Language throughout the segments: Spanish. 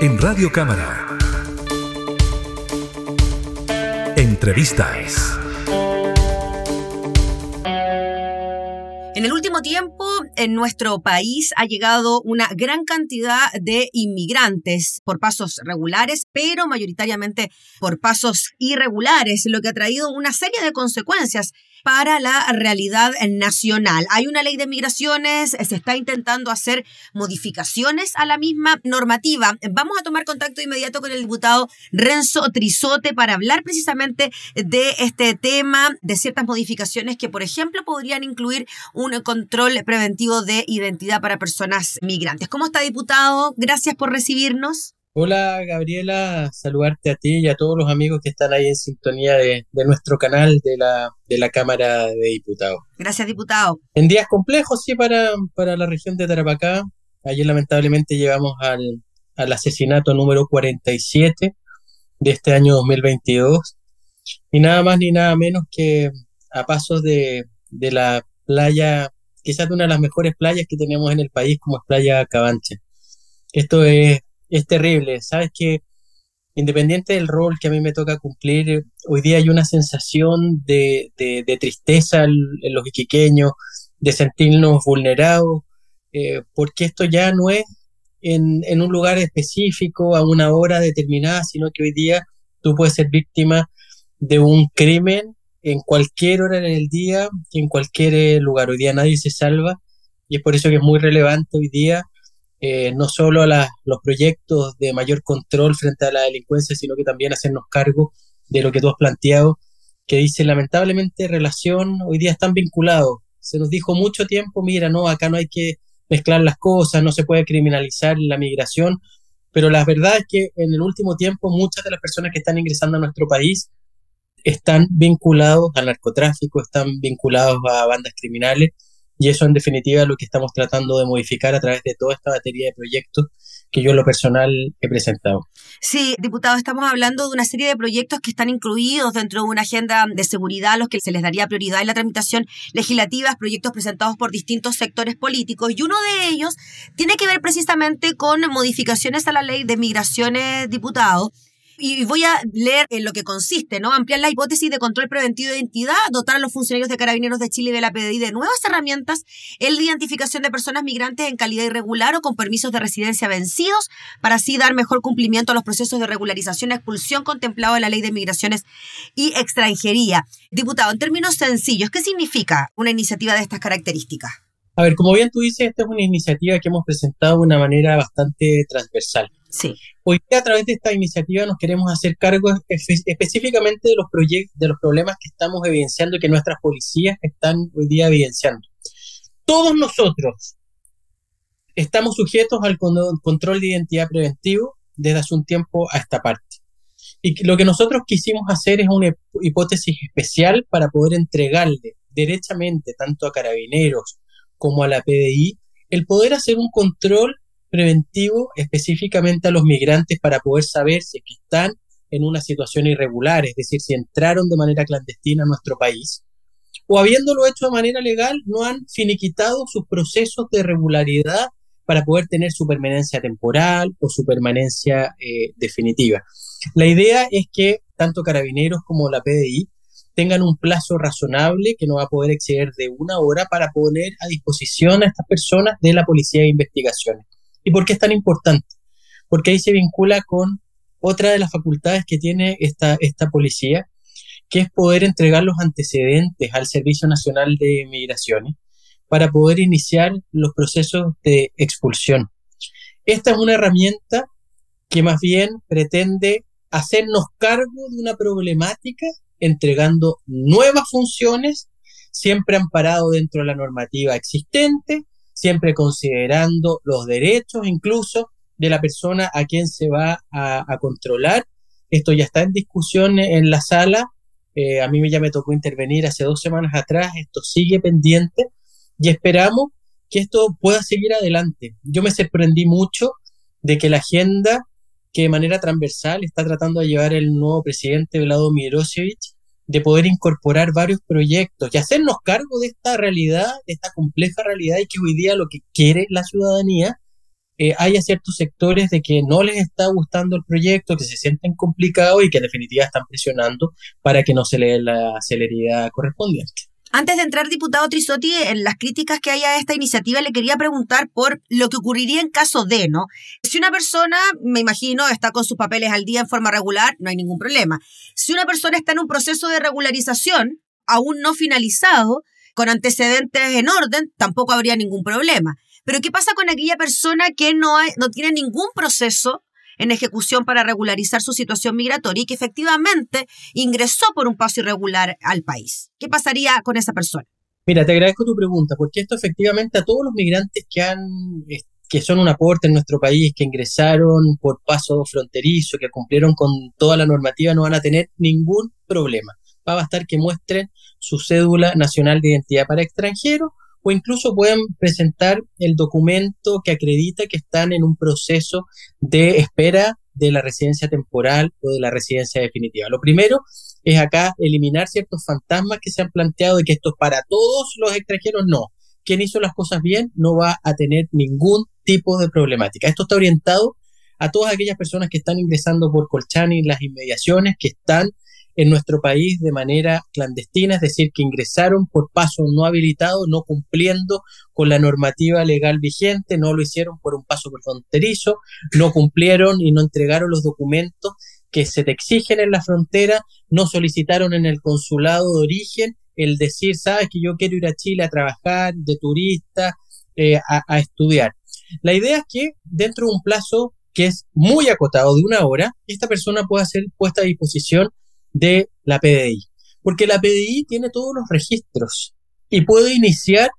en Radio Cámara. Entrevistas. En el último tiempo, en nuestro país ha llegado una gran cantidad de inmigrantes por pasos regulares, pero mayoritariamente por pasos irregulares, lo que ha traído una serie de consecuencias para la realidad nacional. Hay una ley de migraciones, se está intentando hacer modificaciones a la misma normativa. Vamos a tomar contacto inmediato con el diputado Renzo Trizote para hablar precisamente de este tema, de ciertas modificaciones que, por ejemplo, podrían incluir un control preventivo de identidad para personas migrantes. ¿Cómo está, diputado? Gracias por recibirnos. Hola Gabriela, saludarte a ti y a todos los amigos que están ahí en sintonía de, nuestro canal de la, de la Cámara de Diputados. Gracias, diputado. En días complejos, sí, para, para la región de Tarapacá. Ayer lamentablemente llegamos al, al asesinato número 47 de este año 2022. Y nada más ni nada menos que a pasos de, de la playa, quizás de una de las mejores playas que tenemos en el país, como es Playa Cabancha. Esto es es terrible. Sabes que independiente del rol que a mí me toca cumplir, hoy día hay una sensación de, tristeza en, los iquiqueños, de sentirnos vulnerados, eh, porque esto ya no es en, en, un lugar específico, a una hora determinada, sino que hoy día tú puedes ser víctima de un crimen en cualquier hora del día, en cualquier lugar. Hoy día nadie se salva y es por eso que es muy relevante hoy día eh, no solo a los proyectos de mayor control frente a la delincuencia, sino que también hacernos cargo de lo que tú has planteado, que dice lamentablemente relación hoy día están vinculados. Se nos dijo mucho tiempo, mira, no, acá no hay que mezclar las cosas, no se puede criminalizar la migración, pero la verdad es que en el último tiempo muchas de las personas que están ingresando a nuestro país están vinculados al narcotráfico, están vinculados a bandas criminales y eso en definitiva es lo que estamos tratando de modificar a través de toda esta batería de proyectos que yo en lo personal he presentado. Sí, diputado, estamos hablando de una serie de proyectos que están incluidos dentro de una agenda de seguridad a los que se les daría prioridad en la tramitación legislativa, proyectos presentados por distintos sectores políticos y uno de ellos tiene que ver precisamente con modificaciones a la ley de migraciones, diputado, y voy a leer en lo que consiste, ¿no? Ampliar la hipótesis de control preventivo de identidad, dotar a los funcionarios de Carabineros de Chile y de la PDI de nuevas herramientas en la identificación de personas migrantes en calidad irregular o con permisos de residencia vencidos, para así dar mejor cumplimiento a los procesos de regularización y expulsión contemplados en la Ley de Migraciones y Extranjería. Diputado, en términos sencillos, ¿qué significa una iniciativa de estas características? A ver, como bien tú dices, esta es una iniciativa que hemos presentado de una manera bastante transversal. Hoy a través de esta iniciativa, nos queremos hacer cargo específicamente de los de los problemas que estamos evidenciando y que nuestras policías están hoy día evidenciando. Todos nosotros estamos sujetos al control de identidad preventivo desde hace un tiempo a esta parte. Y lo que nosotros quisimos hacer es una hipótesis especial para poder entregarle derechamente tanto a carabineros como a la PDI, el poder hacer un control preventivo específicamente a los migrantes para poder saber si están en una situación irregular, es decir, si entraron de manera clandestina a nuestro país, o habiéndolo hecho de manera legal, no han finiquitado sus procesos de regularidad para poder tener su permanencia temporal o su permanencia eh, definitiva. La idea es que tanto carabineros como la PDI tengan un plazo razonable que no va a poder exceder de una hora para poner a disposición a estas personas de la Policía de Investigaciones. ¿Y por qué es tan importante? Porque ahí se vincula con otra de las facultades que tiene esta, esta policía, que es poder entregar los antecedentes al Servicio Nacional de Migraciones para poder iniciar los procesos de expulsión. Esta es una herramienta que más bien pretende hacernos cargo de una problemática entregando nuevas funciones, siempre amparado dentro de la normativa existente, siempre considerando los derechos incluso de la persona a quien se va a, controlar. Esto ya está en discusión en la sala. Eh, a mí ya me tocó intervenir hace dos semanas atrás. Esto sigue pendiente y esperamos que esto pueda seguir adelante. Yo me sorprendí mucho de que la agenda que de manera transversal está tratando de llevar el nuevo presidente Vlado Mirosevic, de poder incorporar varios proyectos y hacernos cargo de esta realidad, de esta compleja realidad y que hoy día lo que quiere la ciudadanía eh, haya ciertos sectores de que no les está gustando el proyecto, que se sienten complicados y que en definitiva están presionando para que no se le dé la celeridad correspondiente. Antes de entrar, diputado Trisotti, en las críticas que hay a esta iniciativa, le quería preguntar por lo que ocurriría en caso de, ¿no? Si una persona, me imagino, está con sus papeles al día en forma regular, no hay ningún problema. Si una persona está en un proceso de regularización, aún no finalizado, con antecedentes en orden, tampoco habría ningún problema. Pero ¿qué pasa con aquella persona que no, no tiene ningún proceso en ejecución para regularizar su situación migratoria y que efectivamente ingresó por un paso irregular al país. ¿Qué pasaría con esa persona? Mira, te agradezco tu pregunta, porque esto efectivamente a todos los migrantes que han que son un aporte en nuestro país, que ingresaron por paso fronterizo, que cumplieron con toda la normativa, no van a tener ningún problema. Va a bastar que muestren su cédula nacional de identidad para extranjeros o incluso pueden presentar el documento que acredita que están en un proceso de espera de la residencia temporal o de la residencia definitiva. Lo primero es acá eliminar ciertos fantasmas que se han planteado de que esto es para todos los extranjeros. No, quien hizo las cosas bien no va a tener ningún tipo de problemática. Esto está orientado a todas aquellas personas que están ingresando por Colchani y las inmediaciones, que están en nuestro país de manera clandestina, es decir, que ingresaron por paso no habilitado, no cumpliendo con la normativa legal vigente, no lo hicieron por un paso fronterizo, no cumplieron y no entregaron los documentos que se te exigen en la frontera, no solicitaron en el consulado de origen el decir, sabes que yo quiero ir a Chile a trabajar de turista, eh, a, a estudiar. La idea es que dentro de un plazo que es muy acotado de una hora, esta persona pueda ser puesta a disposición de la PDI. Porque la PDI tiene todos los registros y puede iniciar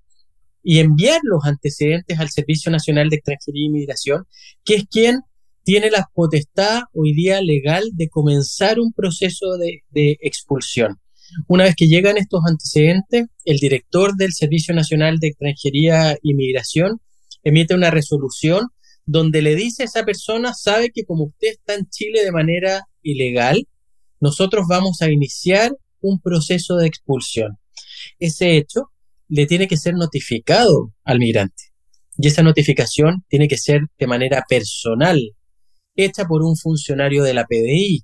y enviar los antecedentes al Servicio Nacional de Extranjería e Inmigración, que es quien tiene la potestad hoy día legal de comenzar un proceso de, de, expulsión. Una vez que llegan estos antecedentes, el director del Servicio Nacional de Extranjería e Inmigración emite una resolución donde le dice a esa persona, sabe que como usted está en Chile de manera ilegal, nosotros vamos a iniciar un proceso de expulsión. Ese hecho le tiene que ser notificado al migrante y esa notificación tiene que ser de manera personal, hecha por un funcionario de la PDI.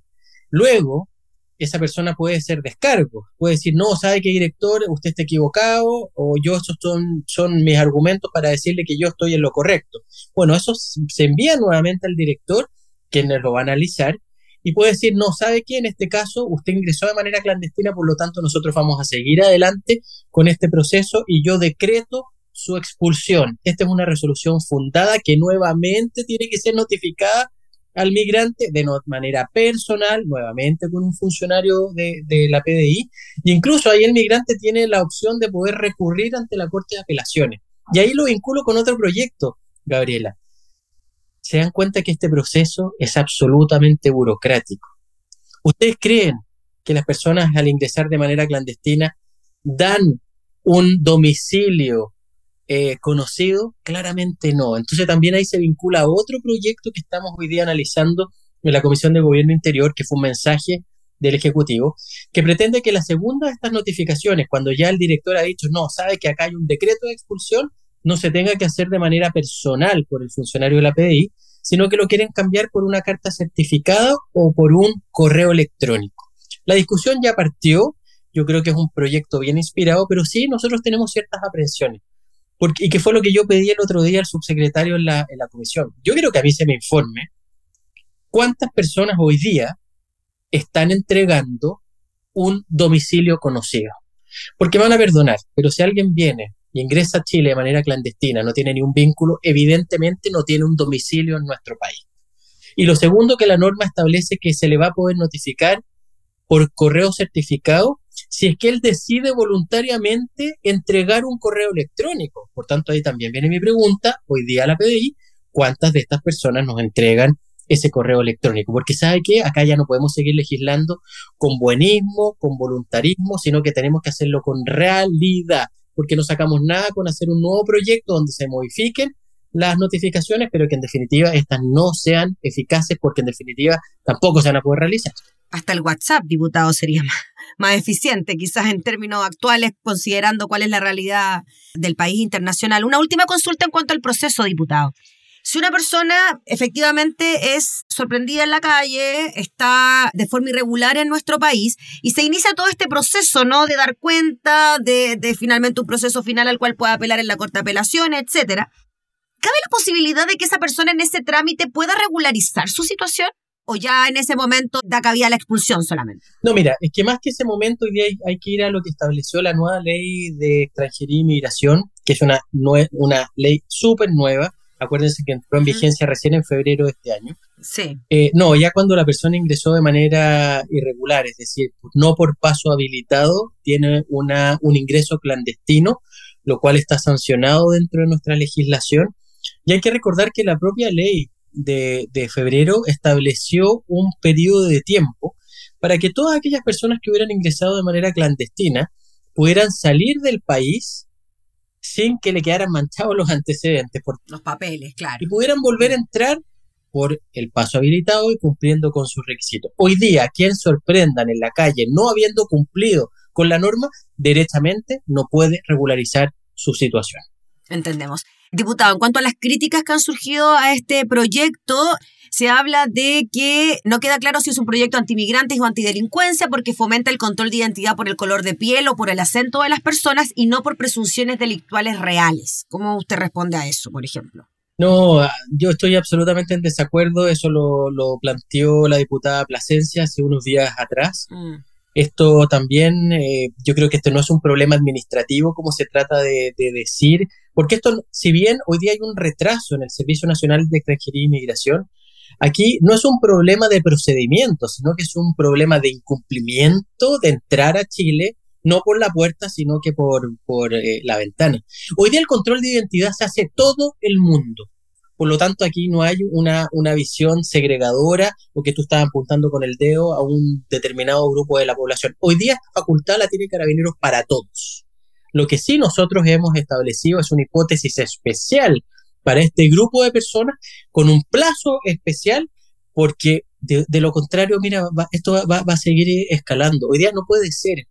Luego, esa persona puede ser descargo, puede decir, no, sabe qué director, usted está equivocado, o yo, esos son, son mis argumentos para decirle que yo estoy en lo correcto. Bueno, eso se envía nuevamente al director, quien lo va a analizar, y puede decir, no, ¿sabe qué? En este caso, usted ingresó de manera clandestina, por lo tanto, nosotros vamos a seguir adelante con este proceso y yo decreto su expulsión. Esta es una resolución fundada que nuevamente tiene que ser notificada al migrante de manera personal, nuevamente con un funcionario de, la PDI, e incluso ahí el migrante tiene la opción de poder recurrir ante la Corte de Apelaciones. Y ahí lo vinculo con otro proyecto, Gabriela se dan cuenta que este proceso es absolutamente burocrático. ¿Ustedes creen que las personas al ingresar de manera clandestina dan un domicilio eh, conocido? Claramente no. Entonces también ahí se vincula a otro proyecto que estamos hoy día analizando en la Comisión de Gobierno Interior, que fue un mensaje del Ejecutivo, que pretende que la segunda de estas notificaciones, cuando ya el director ha dicho, no, sabe que acá hay un decreto de expulsión, no se tenga que hacer de manera personal por el funcionario de la PDI, sino que lo quieren cambiar por una carta certificada o por un correo electrónico. La discusión ya partió, yo creo que es un proyecto bien inspirado, pero sí nosotros tenemos ciertas aprensiones. Porque, y que fue lo que yo pedí el otro día al subsecretario en la, en la comisión. Yo quiero que a mí se me informe cuántas personas hoy día están entregando un domicilio conocido. Porque me van a perdonar, pero si alguien viene y ingresa a Chile de manera clandestina, no tiene ni un vínculo, evidentemente no tiene un domicilio en nuestro país. Y lo segundo que la norma establece que se le va a poder notificar por correo certificado si es que él decide voluntariamente entregar un correo electrónico. Por tanto, ahí también viene mi pregunta, hoy día la PDI, ¿cuántas de estas personas nos entregan ese correo electrónico? Porque sabe que acá ya no podemos seguir legislando con buenismo, con voluntarismo, sino que tenemos que hacerlo con realidad porque no sacamos nada con hacer un nuevo proyecto donde se modifiquen las notificaciones, pero que en definitiva estas no sean eficaces porque en definitiva tampoco se van a poder realizar. Hasta el WhatsApp, diputado, sería más, más eficiente, quizás en términos actuales, considerando cuál es la realidad del país internacional. Una última consulta en cuanto al proceso, diputado. Si una persona efectivamente es sorprendida en la calle, está de forma irregular en nuestro país y se inicia todo este proceso, ¿no? De dar cuenta, de, de finalmente un proceso final al cual pueda apelar en la corte de apelación, etcétera. ¿Cabe la posibilidad de que esa persona en ese trámite pueda regularizar su situación? ¿O ya en ese momento da cabida la expulsión solamente? No, mira, es que más que ese momento día hay, que ir a lo que estableció la nueva ley de extranjería y migración, que es una, una ley súper nueva. Acuérdense que entró en vigencia recién en febrero de este año. Sí. Eh, no, ya cuando la persona ingresó de manera irregular, es decir, no por paso habilitado, tiene una, un ingreso clandestino, lo cual está sancionado dentro de nuestra legislación y hay que recordar que la propia ley de, febrero estableció un periodo de tiempo para que todas aquellas personas que hubieran ingresado de manera clandestina pudieran salir del país sin que le quedaran manchados los antecedentes. Por, los papeles, claro. Y pudieran volver a entrar por el paso habilitado y cumpliendo con sus requisitos. Hoy día, quien sorprendan en la calle no habiendo cumplido con la norma, derechamente no puede regularizar su situación. Entendemos. Diputado, en cuanto a las críticas que han surgido a este proyecto, se habla de que no queda claro si es un proyecto antimigrantes o antidelincuencia porque fomenta el control de identidad por el color de piel o por el acento de las personas y no por presunciones delictuales reales. ¿Cómo usted responde a eso, por ejemplo? No, yo estoy absolutamente en desacuerdo. Eso lo, planteó la diputada Plasencia hace unos días atrás. Mm. Esto también, eh, yo creo que este no es un problema administrativo como se trata de, decir, porque esto, si bien hoy día hay un retraso en el Servicio Nacional de Extranjería e Inmigración, aquí no es un problema de procedimiento, sino que es un problema de incumplimiento de entrar a Chile, no por la puerta, sino que por, por eh, la ventana. Hoy día el control de identidad se hace todo el mundo. Por lo tanto, aquí no hay una, una visión segregadora o que tú estás apuntando con el dedo a un determinado grupo de la población. Hoy día esta facultad la tiene Carabineros para todos. Lo que sí nosotros hemos establecido es una hipótesis especial para este grupo de personas con un plazo especial porque de, lo contrario, mira, esto va, va, a seguir escalando. Hoy día no puede ser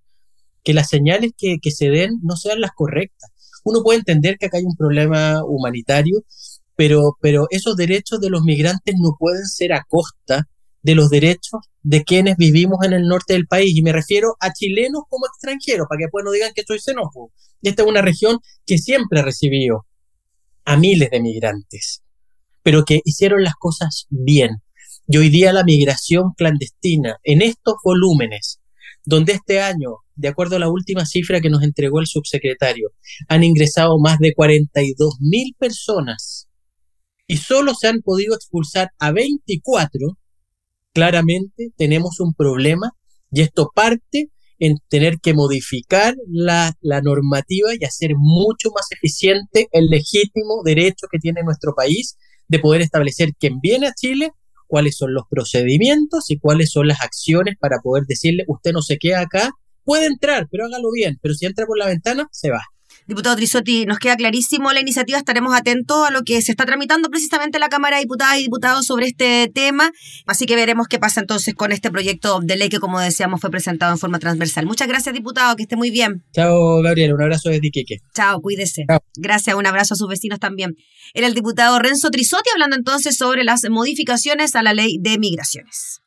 que las señales que, se den no sean las correctas. Uno puede entender que acá hay un problema humanitario, pero, pero esos derechos de los migrantes no pueden ser a costa de los derechos de quienes vivimos en el norte del país. Y me refiero a chilenos como extranjeros, para que después no digan que soy xenófobo. Esta es una región que siempre ha recibido a miles de migrantes, pero que hicieron las cosas bien. Y hoy día la migración clandestina en estos volúmenes, donde este año, de acuerdo a la última cifra que nos entregó el subsecretario, han ingresado más de 42 mil personas y solo se han podido expulsar a 24, claramente tenemos un problema y esto parte en tener que modificar la, la, normativa y hacer mucho más eficiente el legítimo derecho que tiene nuestro país de poder establecer quién viene a Chile, cuáles son los procedimientos y cuáles son las acciones para poder decirle, usted no se queda acá, puede entrar, pero hágalo bien, pero si entra por la ventana, se va. Diputado Trisotti, nos queda clarísimo la iniciativa, estaremos atentos a lo que se está tramitando precisamente en la Cámara de Diputadas y Diputados sobre este tema, así que veremos qué pasa entonces con este proyecto de ley que, como decíamos, fue presentado en forma transversal. Muchas gracias, diputado, que esté muy bien. Chao, Gabriel, un abrazo desde Iquique. Chao, cuídese. Gracias, un abrazo a sus vecinos también. Era el diputado Renzo Trisotti hablando entonces sobre las modificaciones a la ley de migraciones.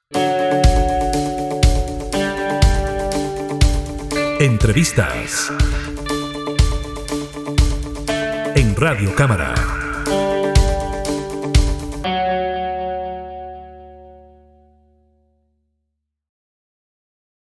Entrevistas en Radio Cámara.